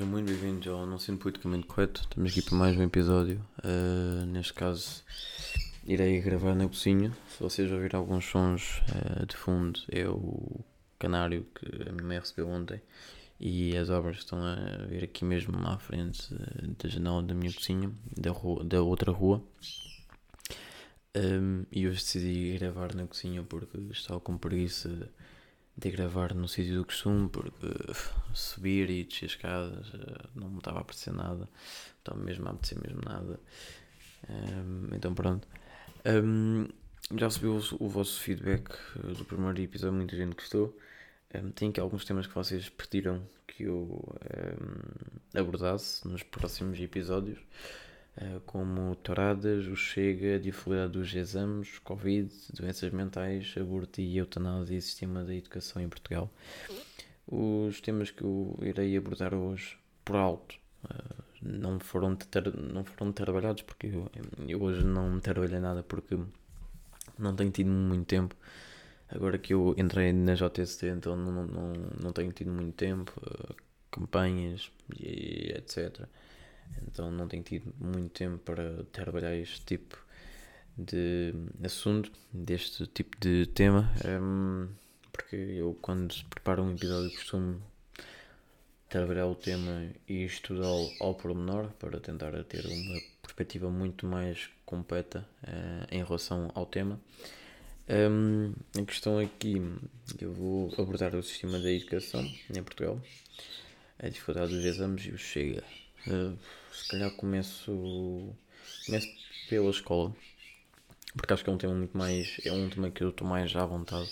Sejam muito bem-vindos ao Não Sendo Politicamente Correto. Estamos aqui para mais um episódio. Uh, neste caso, irei gravar na cozinha. Se vocês ouvirem alguns sons uh, de fundo, é o canário que a minha mãe recebeu ontem. E as obras estão a vir aqui mesmo à frente uh, da janela da minha cozinha, da, rua, da outra rua. Um, e hoje decidi gravar na cozinha porque estava com preguiça de gravar no sítio do costume, porque subir e descer escadas eh, não me estava a apetecer nada, estava mesmo a apetecer mesmo nada. Um, então pronto. Um, já recebi o, o, vosso feedback eh, do primeiro episódio, muita gente gostou. Um, tem aqui alguns temas que vocês pediram que eu abordasse nos próximos episódios. Eh, como touradas, o Chega, a dificuldade dos exames, Covid, doenças mentais, aborto e eutanásia e sistema de educação em Portugal. Os temas que eu irei abordar hoje, por alto, eh, não foram, não foram trabalhados, porque eu, eu hoje não trabalhei nada porque não tenho tido muito tempo. Agora que eu entrei na JST, então não, não, não tenho tido muito tempo, eh, campanhas e etc então não tenho tido muito tempo para trabalhar este tipo de assunto, deste tipo de tema, um, porque eu quando preparo um episódio costumo trabalhar o tema e estudá-lo ao pormenor para tentar ter uma perspectiva muito mais completa uh, em relação ao tema. Um, a questão aqui, eu vou abordar o sistema da educação em Portugal, a dificuldade dos exames e o chega. Uh, se calhar começo, começo pela escola, porque acho que é um tema muito mais. É um tema que eu estou mais à vontade.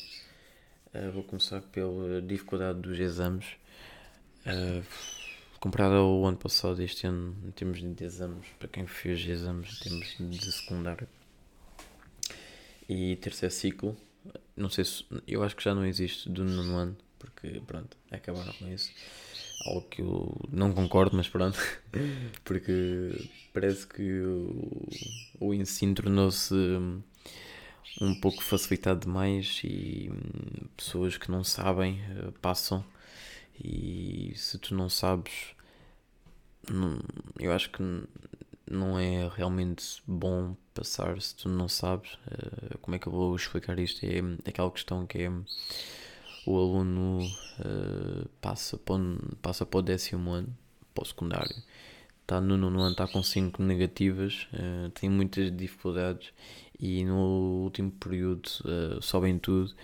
Uh, vou começar pela dificuldade dos exames. Uh, comparado ao ano passado, este ano, em termos de exames, para quem fez exames em termos de secundário e terceiro ciclo, não sei se. Eu acho que já não existe do nono ano, porque pronto, acabaram com isso algo que eu não concordo, mas pronto, porque parece que o, o ensino tornou-se um pouco facilitado demais e pessoas que não sabem eh, passam. E se tu não sabes não, eu acho que não é realmente bom passar se tu não sabes. Uh, como é que eu vou explicar isto? É aquela questão que é o aluno uh, passa, para, passa para o décimo ano, para o secundário, está no nono ano, está com 5 negativas, uh, tem muitas dificuldades e no último período uh, sobem tudo,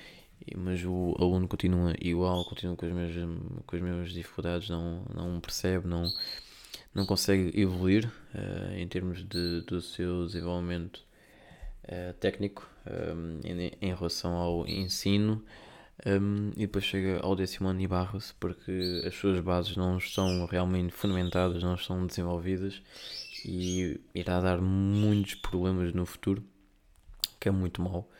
mas o aluno continua igual, continua com as mesmas, com as mesmas dificuldades, não, não percebe, não, não consegue evoluir em termos de, do seu desenvolvimento técnico em, em relação ao ensino. Um, e depois chega ao décimo ano e barra-se porque as suas bases não estão realmente fundamentadas, não estão desenvolvidas e irá dar muitos problemas no futuro, que é muito mau.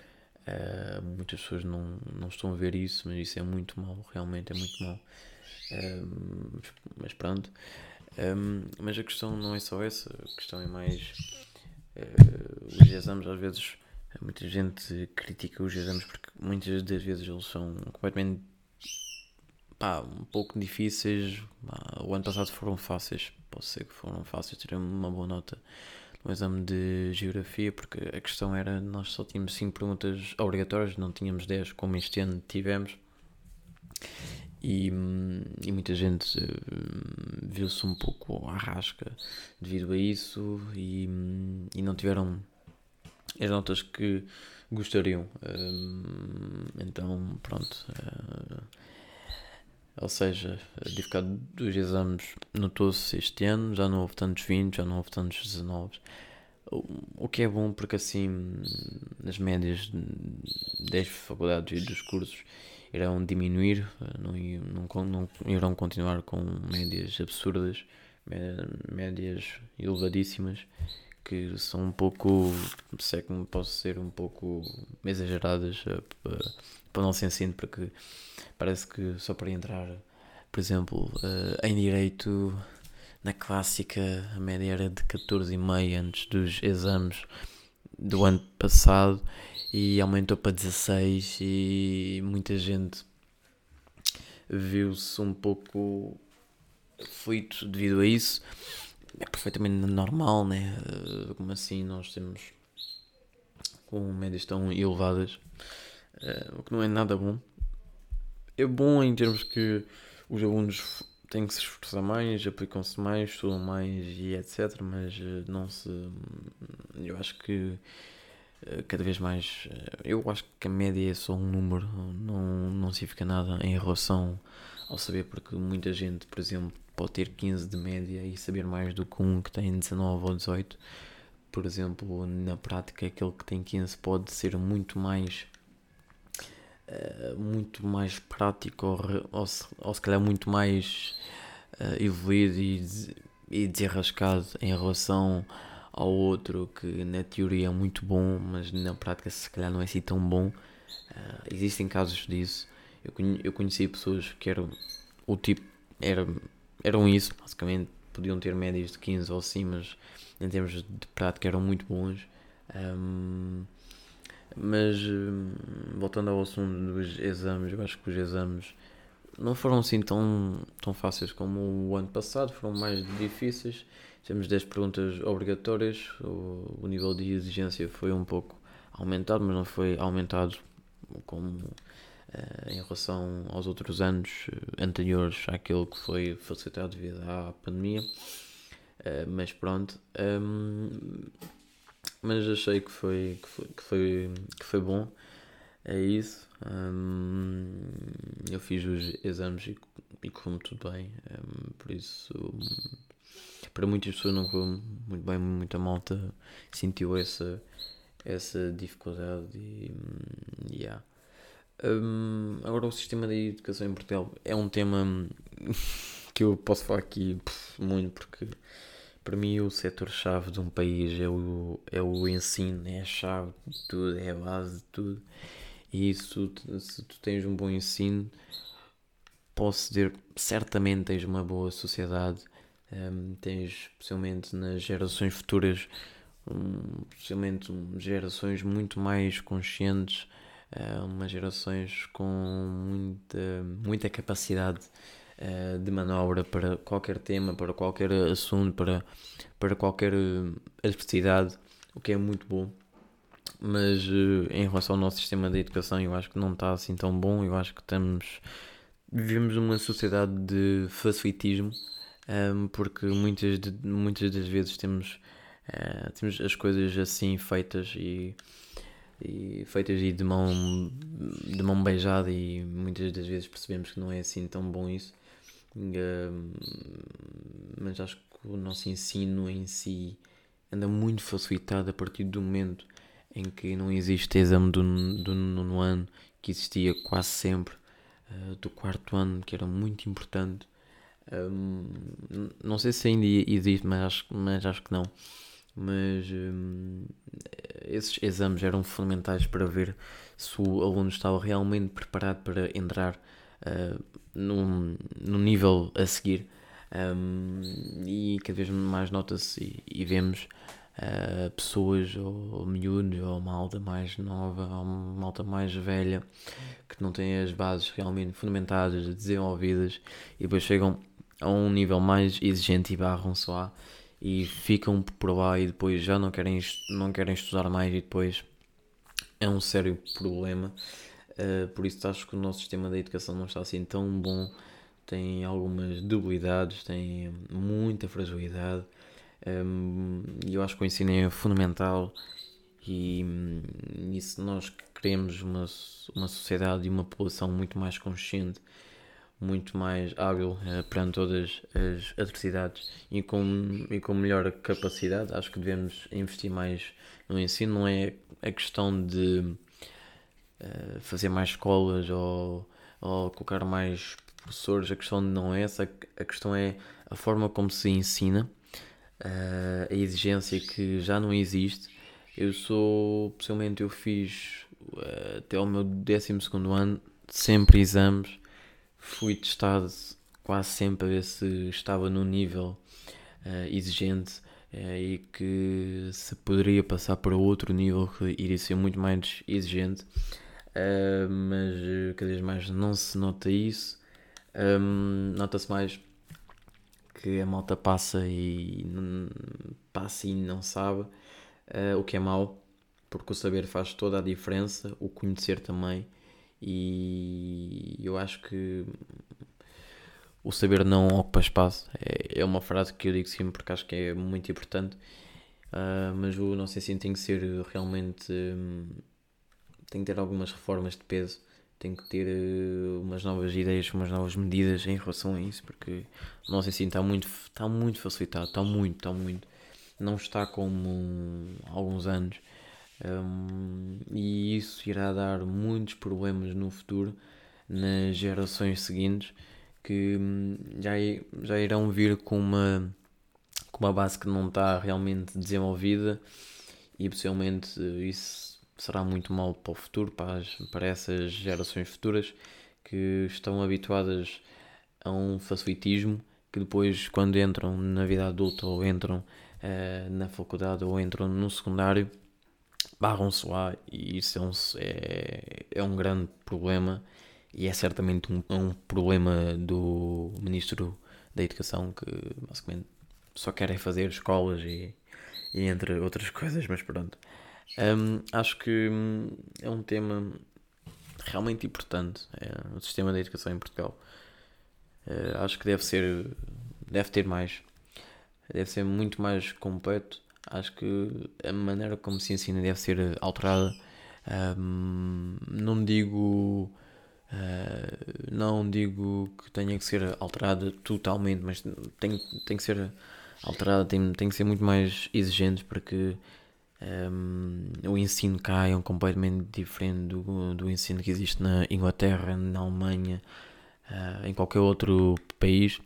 Uh, muitas pessoas não, não estão a ver isso, mas isso é muito mau, realmente é muito mau. Um, mas pronto. Um, mas a questão não é só essa, a questão é mais. Uh, os exames às vezes Muita gente critica os exames porque muitas das vezes eles são completamente pá, um pouco difíceis. O ano passado foram fáceis, posso ser que foram fáceis, tirei uma boa nota no exame de geografia, porque a questão era nós só tínhamos 5 perguntas obrigatórias, não tínhamos 10 como este ano tivemos. E, e muita gente uh, viu-se um pouco à rasca devido a isso e, e não tiveram as notas que gostariam. então, pronto. Uh, ou seja, a dificuldade dos exames notou-se este ano, já não houve tantos 20, já não houve tantos 19. O que é bom porque assim as médias das faculdades e dos cursos irão diminuir, não, não, não irão continuar com médias absurdas, médias elevadíssimas que são um pouco, se é que posso ser um pouco exageradas eh, para o nosso ensino, porque parece que só para entrar, por exemplo, eh, em Direito, na clássica, a média era de 14,5 antes dos exames do ano passado e aumentou para 16 e muita gente viu-se um pouco feito devido a isso. É perfeitamente normal, né? Uh, como assim nós temos com médias tão elevadas, uh, o que não é nada bom. É bom em termos que os alunos têm que se esforçar mais, aplicam-se mais, estudam mais e etc. Mas não se. Eu acho que cada vez mais. Eu acho que a média é só um número, não, não significa nada em relação ao saber, porque muita gente, por exemplo, pode ter 15 de média e saber mais do que um que tem 19 ou 18. Por exemplo, na prática, aquele que tem 15 pode ser muito mais. Uh, muito mais prático ou, ou, se, ou se calhar muito mais uh, evoluído e, e desenrascado em relação ao outro que na teoria é muito bom, mas na prática se calhar não é assim tão bom. Uh, existem casos disso. Eu, conhe eu conheci pessoas que eram o tipo, era, eram isso, basicamente podiam ter médias de 15 ou assim, mas em termos de prática eram muito bons. Um, mas voltando ao assunto dos exames, eu acho que os exames não foram assim tão, tão fáceis como o ano passado, foram mais difíceis. Temos 10 perguntas obrigatórias, o, o nível de exigência foi um pouco aumentado, mas não foi aumentado como uh, em relação aos outros anos eh, anteriores àquele que foi facilitado devido à pandemia. Uh, mas pronto. Um, ehm, mas achei que foi, que foi, que foi, que foi bom. É isso. Um, ehm, eu fiz os exames e, e correu tudo bem. Um, ehm, por isso, para muitas pessoas não correu muito bem. Muita malta sentiu essa, essa dificuldade. E, yeah. Um, agora, o sistema de educação em Portugal é um tema que eu posso falar aqui muito, porque para mim o setor-chave de um país é o, é o ensino, é a chave de tudo, é a base de tudo. E isso, se tu tens um bom ensino, posso dizer, certamente tens uma boa sociedade, um, tens, especialmente nas gerações futuras, um, especialmente gerações muito mais conscientes uh, umas gerações com muita, muita capacidade uh, de manobra para qualquer tema, para qualquer assunto, para, para qualquer adversidade, o que é muito bom. Mas em relação ao nosso sistema de educação, eu acho que não está assim tão bom. Eu acho que estamos. Vivemos numa sociedade de facilitismo, porque muitas, de, muitas das vezes temos, temos as coisas assim feitas e e feitas de mão, de mão beijada e muitas das vezes percebemos que não é assim tão bom isso. mas acho que o nosso ensino em si anda muito facilitado a partir do momento em que não existe exame do, do nono ano, que existia quase sempre, uh, do quarto ano, que era muito importante. Um, não sei se ainda existe, mas acho, mas acho que não mas hum, esses exames eram fundamentais para ver se o aluno estava realmente preparado para entrar uh, no, no nível a seguir. Um, e cada vez mais nota-se e, e, vemos uh, pessoas ou, ou miúdos ou malta mais nova ou malta mais velha que não têm as bases realmente fundamentadas, desenvolvidas e depois chegam a um nível mais exigente e barram só lá e ficam por lá e depois já não querem, não querem estudar mais e depois é um sério problema. Uh, por isso acho que o nosso sistema de educação não está assim tão bom, tem algumas debilidades, tem muita fragilidade um, e eu acho que o ensino é fundamental e, e se nós queremos uma, uma sociedade e uma população muito mais consciente muito mais hábil uh, perante todas as adversidades e com, e com melhor capacidade. Acho que devemos investir mais no ensino. Não é a questão de uh, fazer mais escolas ou, ou colocar mais professores, a questão não é essa, a questão é a forma como se ensina, uh, a exigência que já não existe. Eu sou, pessoalmente, eu fiz até o meu 12 ano sempre exames fui testado quase sempre a ver se estava no nível uh, exigente uh, e que se poderia passar para outro nível que iria ser muito mais exigente, uh, mas cada vez mais não se nota isso. Um, Nota-se mais que a malta passa e passa e não sabe, o que é mau, porque o saber faz toda a diferença, o conhecer também, e eu acho que o saber não ocupa espaço. É, é uma frase que eu digo sempre porque acho que é muito importante. Uh, mas o nosso ensino tem que ser realmente. Um, tem que ter algumas reformas de peso. Tem que ter uh, umas novas ideias, umas novas medidas em relação a isso, porque o nosso ensino está muito, está muito facilitado, está muito, está muito. Não está como há alguns anos. Um, e isso irá dar muitos problemas no futuro nas gerações seguintes que hum, já, já irão vir com uma, com uma base que não está realmente desenvolvida e possivelmente isso será muito mal para o futuro, para, as, para essas gerações futuras que estão habituadas a um facilitismo que depois quando entram na vida adulta ou entram uh, na faculdade ou entram no secundário barram-se lá e isso é um, é, é um grande problema e é certamente um, um problema do Ministro da Educação que basicamente só querem fazer escolas e, e entre outras coisas, mas pronto. Um, acho que hum, é um tema realmente importante, é, o sistema da educação em Portugal. Uh, acho que deve ser, deve ter mais, deve ser muito mais completo. Acho que a maneira como se ensina deve ser alterada. Um, não digo Uh, não digo que tenha que ser alterada totalmente, mas tem, tem que ser alterada, tem, tem que ser muito mais exigente para que um, o ensino caia um completamente diferente do, do ensino que existe na Inglaterra, na Alemanha, uh, em qualquer outro país,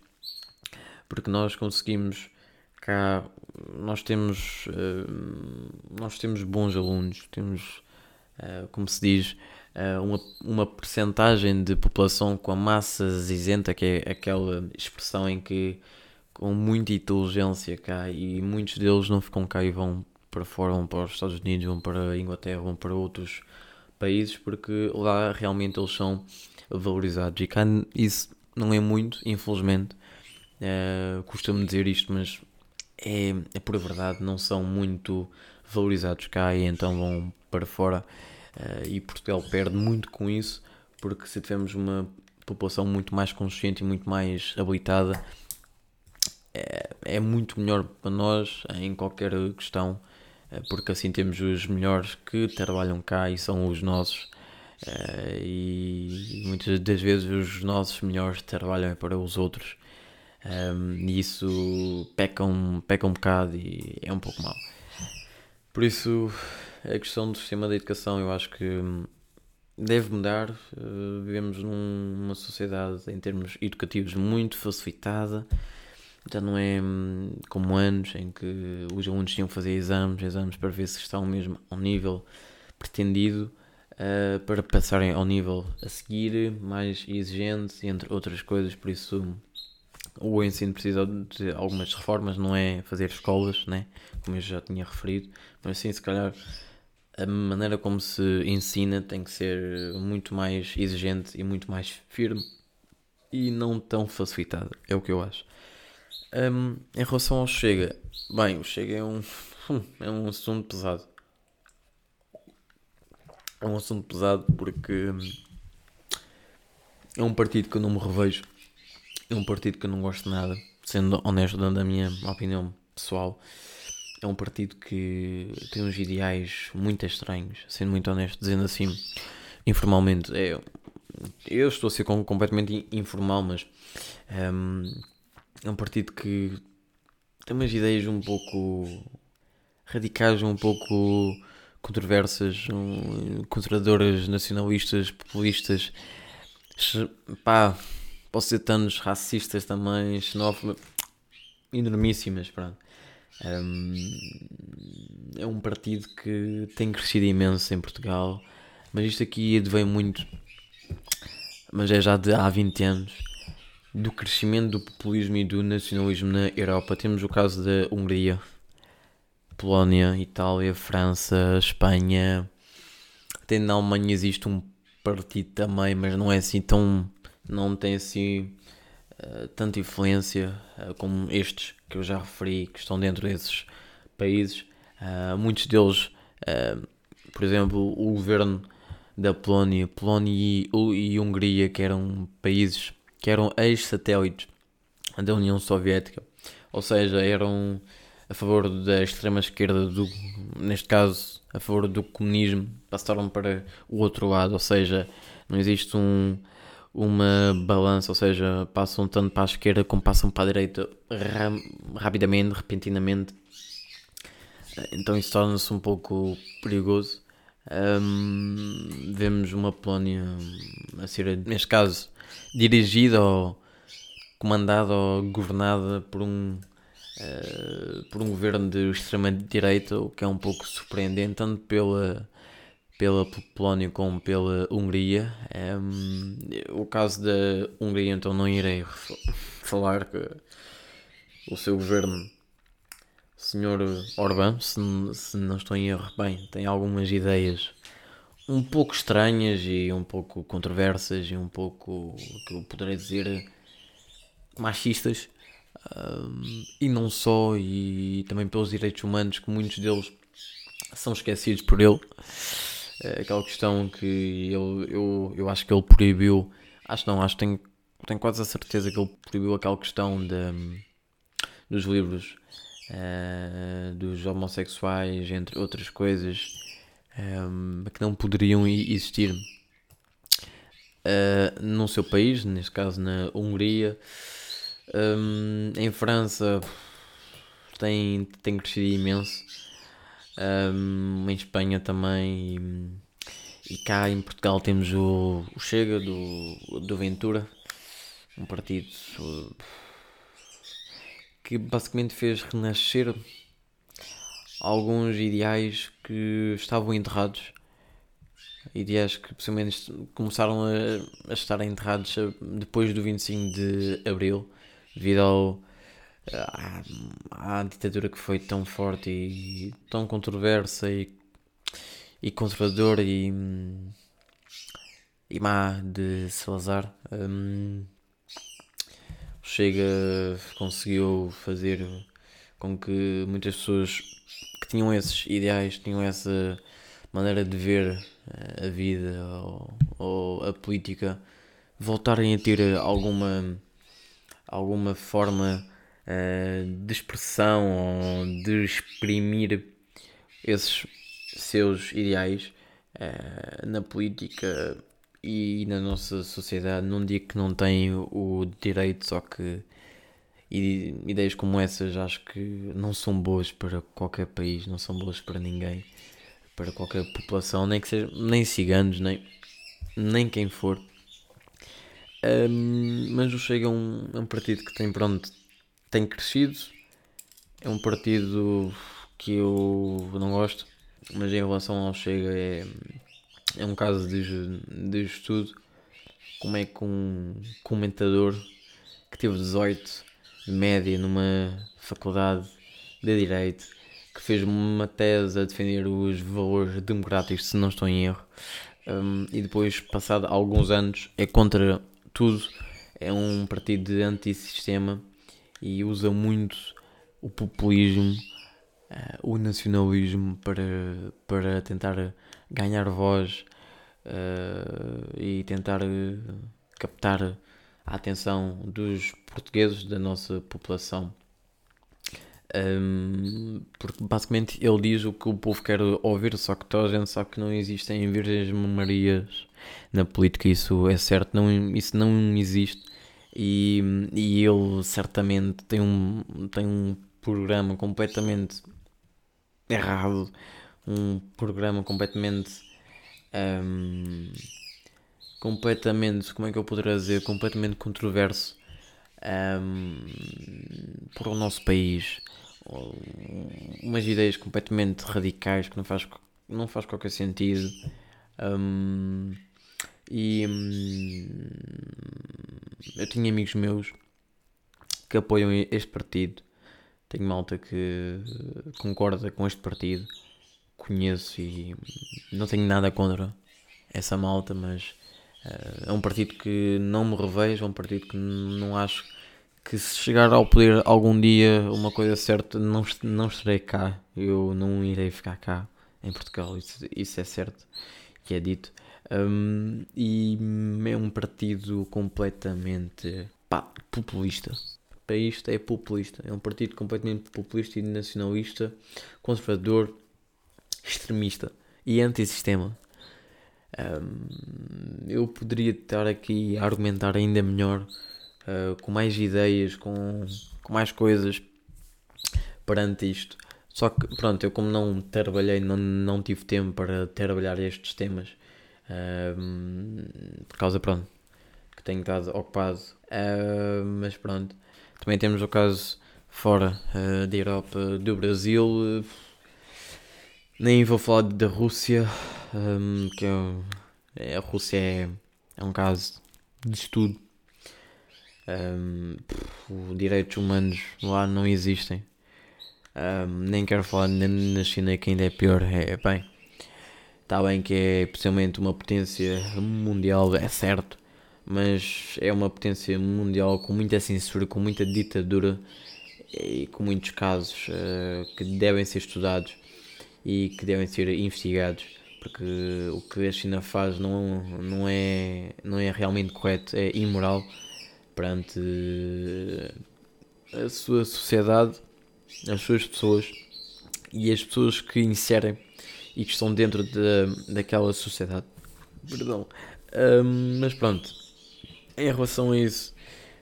porque nós conseguimos cá, nós temos, uh, nós temos bons alunos, temos, como se diz, uh, uma, uma percentagem de população com a massa isenta, que é aquela expressão em que com muita inteligência cá e muitos deles não ficam cá e vão para fora, vão para os Estados Unidos, vão para a Inglaterra, vão para outros países porque lá realmente eles são valorizados e cá isso não é muito, infelizmente. Uh, costumo dizer isto, mas é, é por verdade, não são muito valorizados cá e então vão para fora Uh, e Portugal perde muito com isso, porque se tivermos uma população muito mais consciente e muito mais habilitada, é, é muito melhor para nós em qualquer questão, uh, porque assim temos os melhores que trabalham cá e são os nossos. Uh, e muitas das vezes os nossos melhores trabalham para os outros um, e isso peca um, peca um bocado e é um pouco mal. Por isso a questão do sistema da educação eu acho que hum, deve mudar. Uh, vivemos num, numa sociedade em termos educativos muito facilitada. Já não é hum, como anos em que os alunos tinham que fazer exames, exames para ver se estão mesmo ao nível pretendido uh, para passarem ao nível a seguir, mais exigente, entre outras coisas. Por isso, o ensino precisa de algumas reformas, não é fazer escolas, né? como eu já tinha referido, mas sim, se calhar a maneira como se ensina tem que ser muito mais exigente e muito mais firme e não tão facilitada, é o que eu acho. Um, em relação ao Chega, bem, o Chega é um, é um assunto pesado. É um assunto pesado porque é um partido que eu não me revejo, é um partido que eu não gosto nada, sendo honesto, dando a minha opinião pessoal é um partido que tem uns ideais muito estranhos, sendo muito honesto, dizendo assim, informalmente. É, eu estou a ser completamente informal, mas um, é um partido que tem umas ideias um pouco radicais, um pouco controversas, um, conservadoras, nacionalistas, populistas, pá, posso ser tanos racistas também, xenófobas, enormíssimas, pronto. É um partido que tem crescido imenso em Portugal, mas isto aqui advém muito, mas é já de há 20 anos, do crescimento do populismo e do nacionalismo na Europa. Temos o caso da Hungria, Polónia, Itália, França, Espanha. Até na Alemanha existe um partido também, mas não é assim tão. Não tem assim uh, tanta influência uh, como estes que eu já referi, que estão dentro desses países. muitos deles, por exemplo, o governo da Polónia, Polónia e, e Hungria, que eram países que eram ex-satélites da União Soviética, ou seja, eram a favor da extrema esquerda, do, neste caso a favor do comunismo, passaram para o outro lado, ou seja, não existe um, uma balança, ou seja, passam tanto para a esquerda como passam para a direita ra rapidamente, repentinamente. Então isso torna-se um pouco perigoso. Um, vemos uma Polónia a ser, neste caso, dirigida ou comandada ou governada por um uh, por um governo de extrema-direita, o que é um pouco surpreendente, tanto pela, pela Polónia como pela Hungria. Um, o caso da Hungria, então, não irei falar que o seu governo, o senhor Orbán, se, se não estou em erro, bem, tem algumas ideias um pouco estranhas e um pouco controversas e um pouco, que eu poderei dizer, machistas. Um, e não só, e também pelos direitos humanos, que muitos deles são esquecidos por ele. É aquela questão que ele, eu, eu acho que ele proibiu, acho não, acho que tenho, tenho quase a certeza que ele proibiu aquela questão de, dos livros uh, dos homossexuais, entre outras coisas, um, que não poderiam existir uh, no seu país, neste caso na Hungria. Um, em França tem, tem crescido imenso. Um, em Espanha também. E, e, cá em Portugal temos o, o Chega do, do Ventura, um partido que basicamente fez renascer alguns ideais que estavam enterrados. Ideais que possivelmente começaram a, a estar enterrados depois do 25 de Abril devido ao, à, à, ditadura que foi tão forte e tão controversa e, e conservadora e, e má de Salazar. Um, Chega conseguiu fazer com que muitas pessoas que tinham esses ideais, tinham essa maneira de ver eh, a vida ou, ou a política, voltarem a ter alguma alguma forma uh, de expressão ou de exprimir esses seus ideais uh, na política e na nossa sociedade. Não digo que não tem o direito, só que ideias como essas acho que não são boas para qualquer país, não são boas para ninguém, para qualquer população, nem que seja, nem ciganos, nem, nem quem for. Um, mas o Chega é um, um partido que tem, pronto, tem crescido. É um partido que eu não gosto, mas em relação ao Chega é, é um caso de, de estudo. Como é que um comentador que teve 18 de média numa faculdade de Direito, que fez uma tese a defender os valores democráticos, se não estou em erro, um, e depois, passado alguns anos, é contra tudo. É um partido de antissistema e usa muito o populismo, uh, o nacionalismo para, para tentar ganhar voz uh, e tentar uh, captar a atenção dos portugueses, da nossa população. Um, porque basicamente ele diz o que o povo quer ouvir, só que toda a gente sabe que não existem virgens Marias na política, isso é certo, não, isso não existe. E, e ele certamente tem um, tem um programa completamente errado, um programa completamente. Um, completamente, como é que eu poderia dizer, completamente controverso um, para o nosso país. Umas ideias completamente radicais que não faz, não faz qualquer sentido. Um, e hum, eu tinha amigos meus que apoiam este partido. Tenho malta que concorda com este partido. Conheço e não tenho nada contra essa malta, mas Uh, é um partido que não me revejo, é um partido que não acho que se chegar ao poder algum dia, uma coisa certa, não, não estarei cá. Eu não irei ficar cá em Portugal, isso, isso é certo que é dito. Um, e é um partido completamente pá, populista. Para isto é populista. É um partido completamente populista e nacionalista, conservador, extremista e antissistema. Um, eu poderia estar aqui a argumentar ainda melhor, uh, com mais ideias, com, com mais coisas perante isto. Só que, pronto, eu como não trabalhei, não, não tive tempo para trabalhar estes temas, por causa, pronto, que tenho estado ocupado. Uh, mas pronto, também temos o caso fora uh, da Europa, do Brasil. Nem vou falar da Rússia, um, que é, a Rússia é, é um caso de estudo. Um, os direitos humanos lá não existem. Um, nem quero falar na China que ainda é pior. É, bem, Está bem que é possivelmente uma potência mundial, é certo, mas é uma potência mundial com muita censura, com muita ditadura e com muitos casos uh, que devem ser estudados e que devem ser investigados, porque o que a China faz não, não, é, não é realmente correto, é imoral perante a sua sociedade, as suas pessoas e as pessoas que inserem e que estão dentro de, daquela sociedade. Perdão. Um, mas pronto, em relação a isso,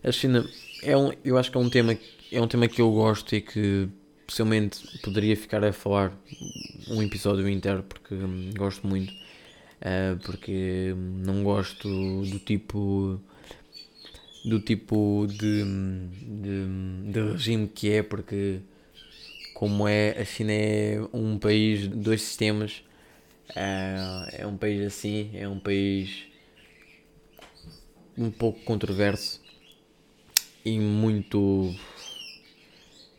a China é um, eu acho que é um tema é um tema que eu gosto e que possivelmente poderia ficar a falar um episódio inteiro porque hum, gosto muito uh, porque não gosto do tipo do tipo de, de, de regime que é porque como é, a China é um país dois sistemas, é, é um país assim, é um país um pouco controverso e muito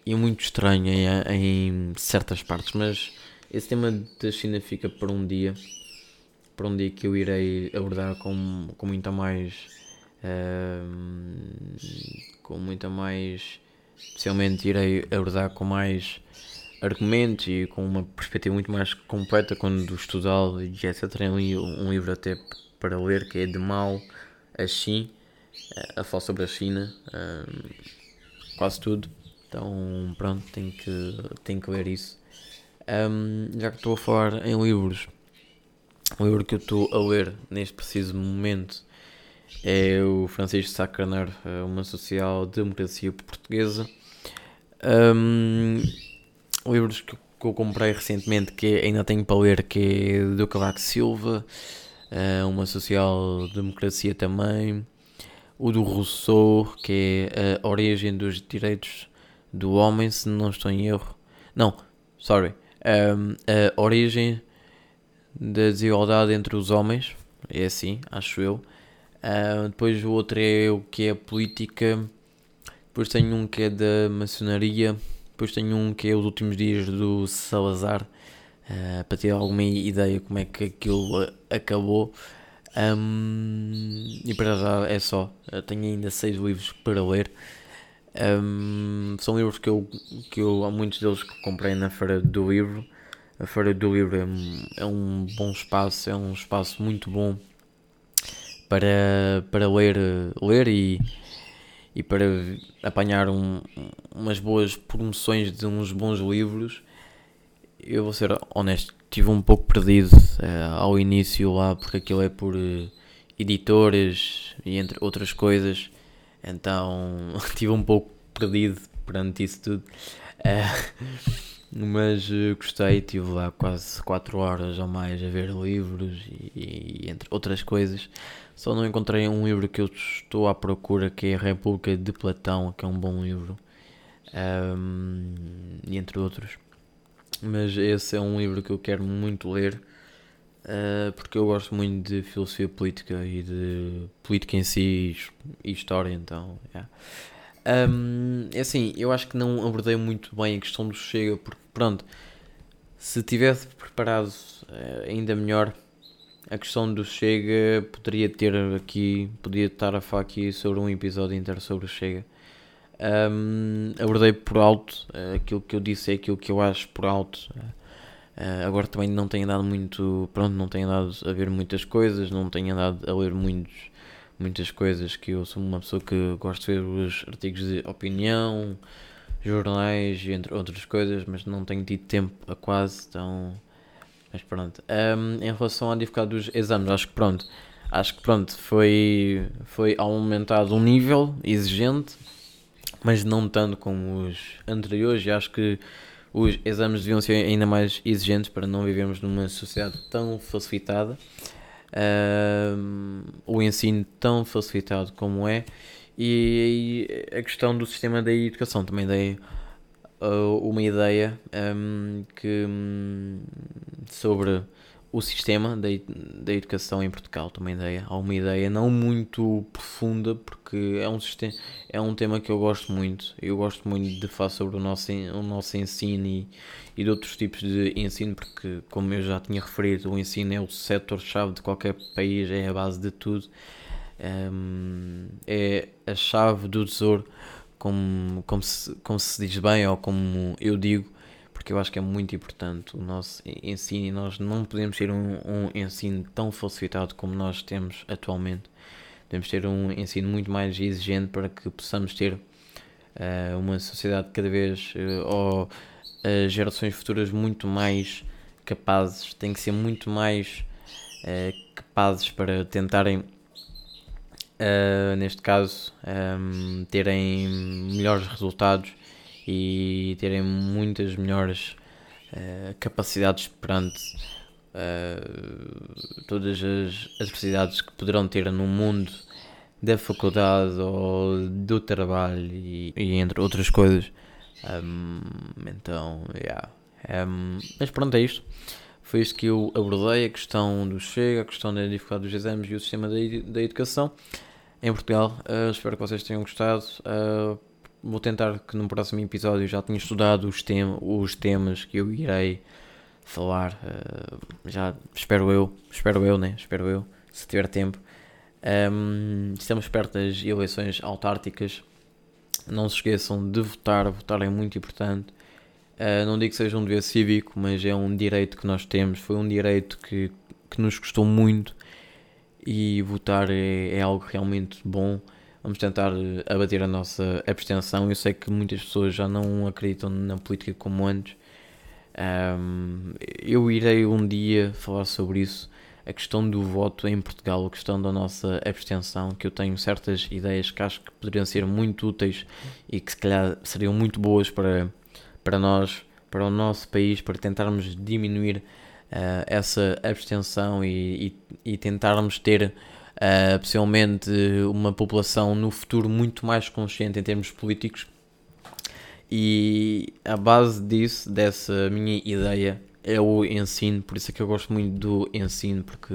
e muito estranho em, em certas partes, mas esse tema da China fica para um dia, para um dia que eu irei abordar com, com muita mais uh, com muita mais especialmente irei abordar com mais argumentos e com uma perspectiva muito mais completa quando estudá-lo e etc. Tem ali um livro até para ler que é de Mao a Xin, a falar sobre a China, um, quase tudo. Então pronto, tenho que, tenho que ler isso. Um, já que estou a falar em livros, o livro que eu estou a ler neste preciso momento é o Francisco Sá Carneiro, uma social-democracia portuguesa. Um, livros que, que eu comprei recentemente que ainda tenho para ler, que é do Cavaco Silva, uh, uma social-democracia também. O do Rousseau, que é a origem dos direitos do homem, se não estou em erro. Não, sorry. Um, a origem da desigualdade entre os homens, é assim, acho eu. Uh, depois o outro é o que é política. Depois tenho um que é da maçonaria. Depois tenho um que é os últimos dias do Salazar. Uh, para ter alguma ideia como é que aquilo acabou. Um, e para já é só. Eu tenho ainda seis livros para ler. Um, são livros que eu, que eu, há muitos deles que comprei na Feira do Livro. A Feira do Livro é, é um bom espaço, é um espaço muito bom para, para ler, ler e, e para apanhar um, umas boas promoções de uns bons livros. Eu vou ser honesto, estive um pouco perdido uh, ao início lá, porque aquilo é por uh, editores e entre outras coisas, então estive um pouco perdido perante isso tudo. Uh, mas gostei, estive lá quase 4 horas ou mais a ver livros e, e entre outras coisas. Só não encontrei um livro que eu estou à procura, que é a República de Platão, que é um bom livro, um, e entre outros. Mas esse é um livro que eu quero muito ler, uh, porque eu gosto muito de filosofia política e de política em si e história, então. Yeah. Um, é assim, eu acho que não abordei muito bem a questão do Chega, porque pronto, se tivesse preparado uh, ainda melhor a questão do Chega poderia ter aqui, podia estar a falar aqui sobre um episódio inteiro sobre o Chega. Um, abordei por alto uh, aquilo que eu disse é aquilo que eu acho por alto. Uh, agora também não tenho andado muito, pronto, não tenho andado a ver muitas coisas, não tenho andado a ler muitos, muitas coisas que eu sou uma pessoa que gosto de ver os artigos de opinião, jornais entre outras coisas, mas não tenho tido tempo a quase, então mas pronto. Um, em relação ao dificuldade dos exames, acho que pronto. Acho que pronto, foi, foi aumentado um nível exigente, mas não tanto como os anteriores. E acho que os exames deviam ser ainda mais exigentes para não vivermos numa sociedade tão facilitada. O ensino tão facilitado como é. E, e a questão do sistema da educação também dei uh, uma ideia um, que, um, sobre o sistema da, da educação em Portugal, uma ideia. Há uma ideia não muito profunda, porque é um, sistema, é um tema que eu gosto muito. Eu gosto muito de falar sobre o nosso, o nosso ensino e, e de outros tipos de ensino, porque, como eu já tinha referido, o ensino é o setor-chave de qualquer país, é a base de tudo. Um, é a chave do tesouro como, como, se, como se diz bem ou como eu digo, porque eu acho que é muito importante o nosso ensino e nós não podemos ter um, um ensino tão falsificado como nós temos atualmente. Devemos ter um ensino muito mais exigente para que possamos ter uh, uma sociedade cada vez uh, ou uh, gerações futuras muito mais capazes, têm que ser muito mais capazes para tentarem neste caso, um, terem melhores resultados e terem muitas melhores uh, capacidades perante uh, todas as adversidades que poderão ter no mundo da faculdade ou do trabalho e, e entre outras coisas. Um, então, yeah. Um, mas pronto, é isto. Foi isto que eu abordei, a questão do Chega, a questão da dificuldade dos exames e o sistema da, da educação em Portugal. Uh, espero que vocês tenham gostado. Uh, vou tentar que no próximo episódio já tenha estudado os, tem os temas que eu irei falar. Uh, já espero eu, espero eu, né? Espero eu, se tiver tempo. Um, estamos perto das eleições autárticas. Não se esqueçam de votar. Votar é muito importante. Uh, não digo que seja um dever cívico, mas é um direito que nós temos. Foi um direito que, que nos custou muito e votar é, é algo realmente bom. Vamos tentar eh, abater a nossa abstenção. Eu sei que muitas pessoas já não acreditam na política como antes. Um, eu irei um dia falar sobre isso. A questão do voto em Portugal, a questão da nossa abstenção, que eu tenho certas ideias que acho que poderiam ser muito úteis e que se calhar seriam muito boas para, para nós, para o nosso país, para tentarmos diminuir uh, essa abstenção e, e, e tentarmos ter uh, possivelmente uma população no futuro muito mais consciente em termos políticos. E a base disso, dessa minha ideia, é o ensino, por isso é que eu gosto muito do ensino, porque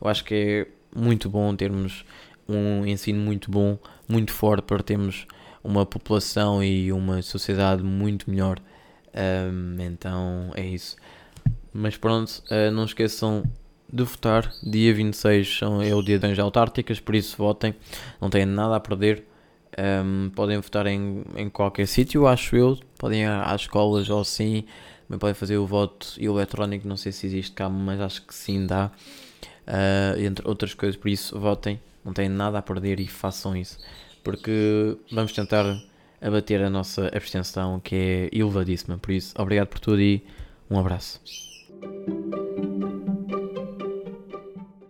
eu acho que é muito bom termos um ensino muito bom, muito forte para termos uma população e uma sociedade muito melhor. Um, então é isso. Mas pronto, uh, não esqueçam de votar. Dia 26 é o dia das autárticas, por isso votem. Não têm nada a perder. Um, podem votar em, em qualquer sítio, acho eu. Podem ir às escolas ou assim. Também podem fazer o voto eletrónico. Não sei se existe cá, mas acho que sim dá. Uh, entre outras coisas, por isso votem. Não têm nada a perder e façam isso. Porque vamos tentar abater a nossa abstenção, que é elevadíssima. Por isso, obrigado por tudo e um abraço.